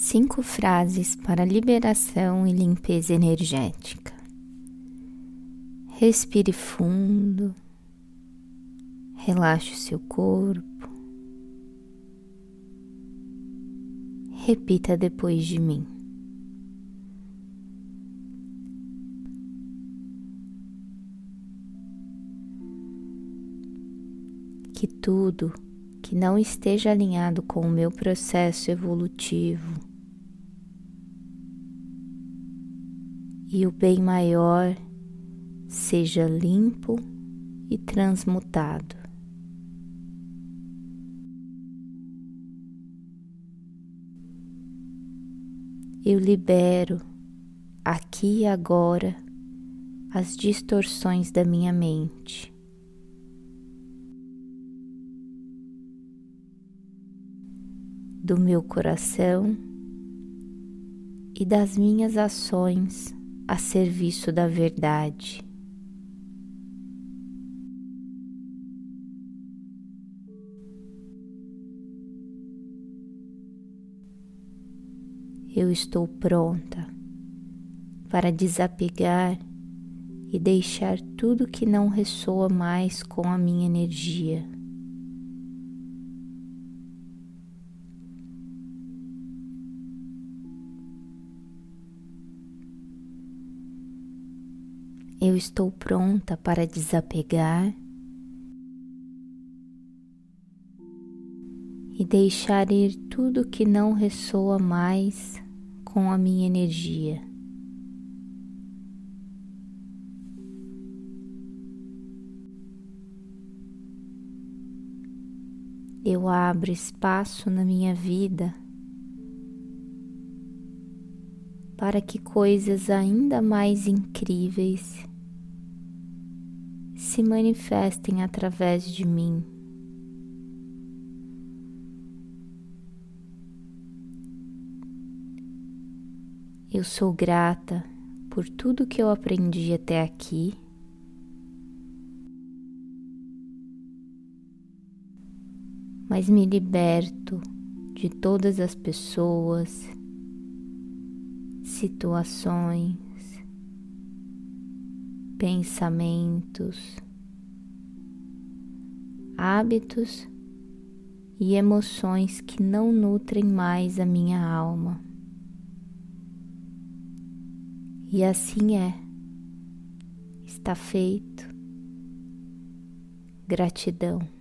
Cinco frases para liberação e limpeza energética. Respire fundo, relaxe o seu corpo. Repita depois de mim. Que tudo que não esteja alinhado com o meu processo evolutivo e o bem maior seja limpo e transmutado. Eu libero aqui e agora as distorções da minha mente. Do meu coração e das minhas ações a serviço da verdade. eu estou pronta para desapegar e deixar tudo que não ressoa mais com a minha energia. Eu estou pronta para desapegar e deixar ir tudo que não ressoa mais com a minha energia. Eu abro espaço na minha vida para que coisas ainda mais incríveis se manifestem através de mim. Eu sou grata por tudo que eu aprendi até aqui. Mas me liberto de todas as pessoas, situações, pensamentos, hábitos e emoções que não nutrem mais a minha alma. E assim é, está feito. Gratidão.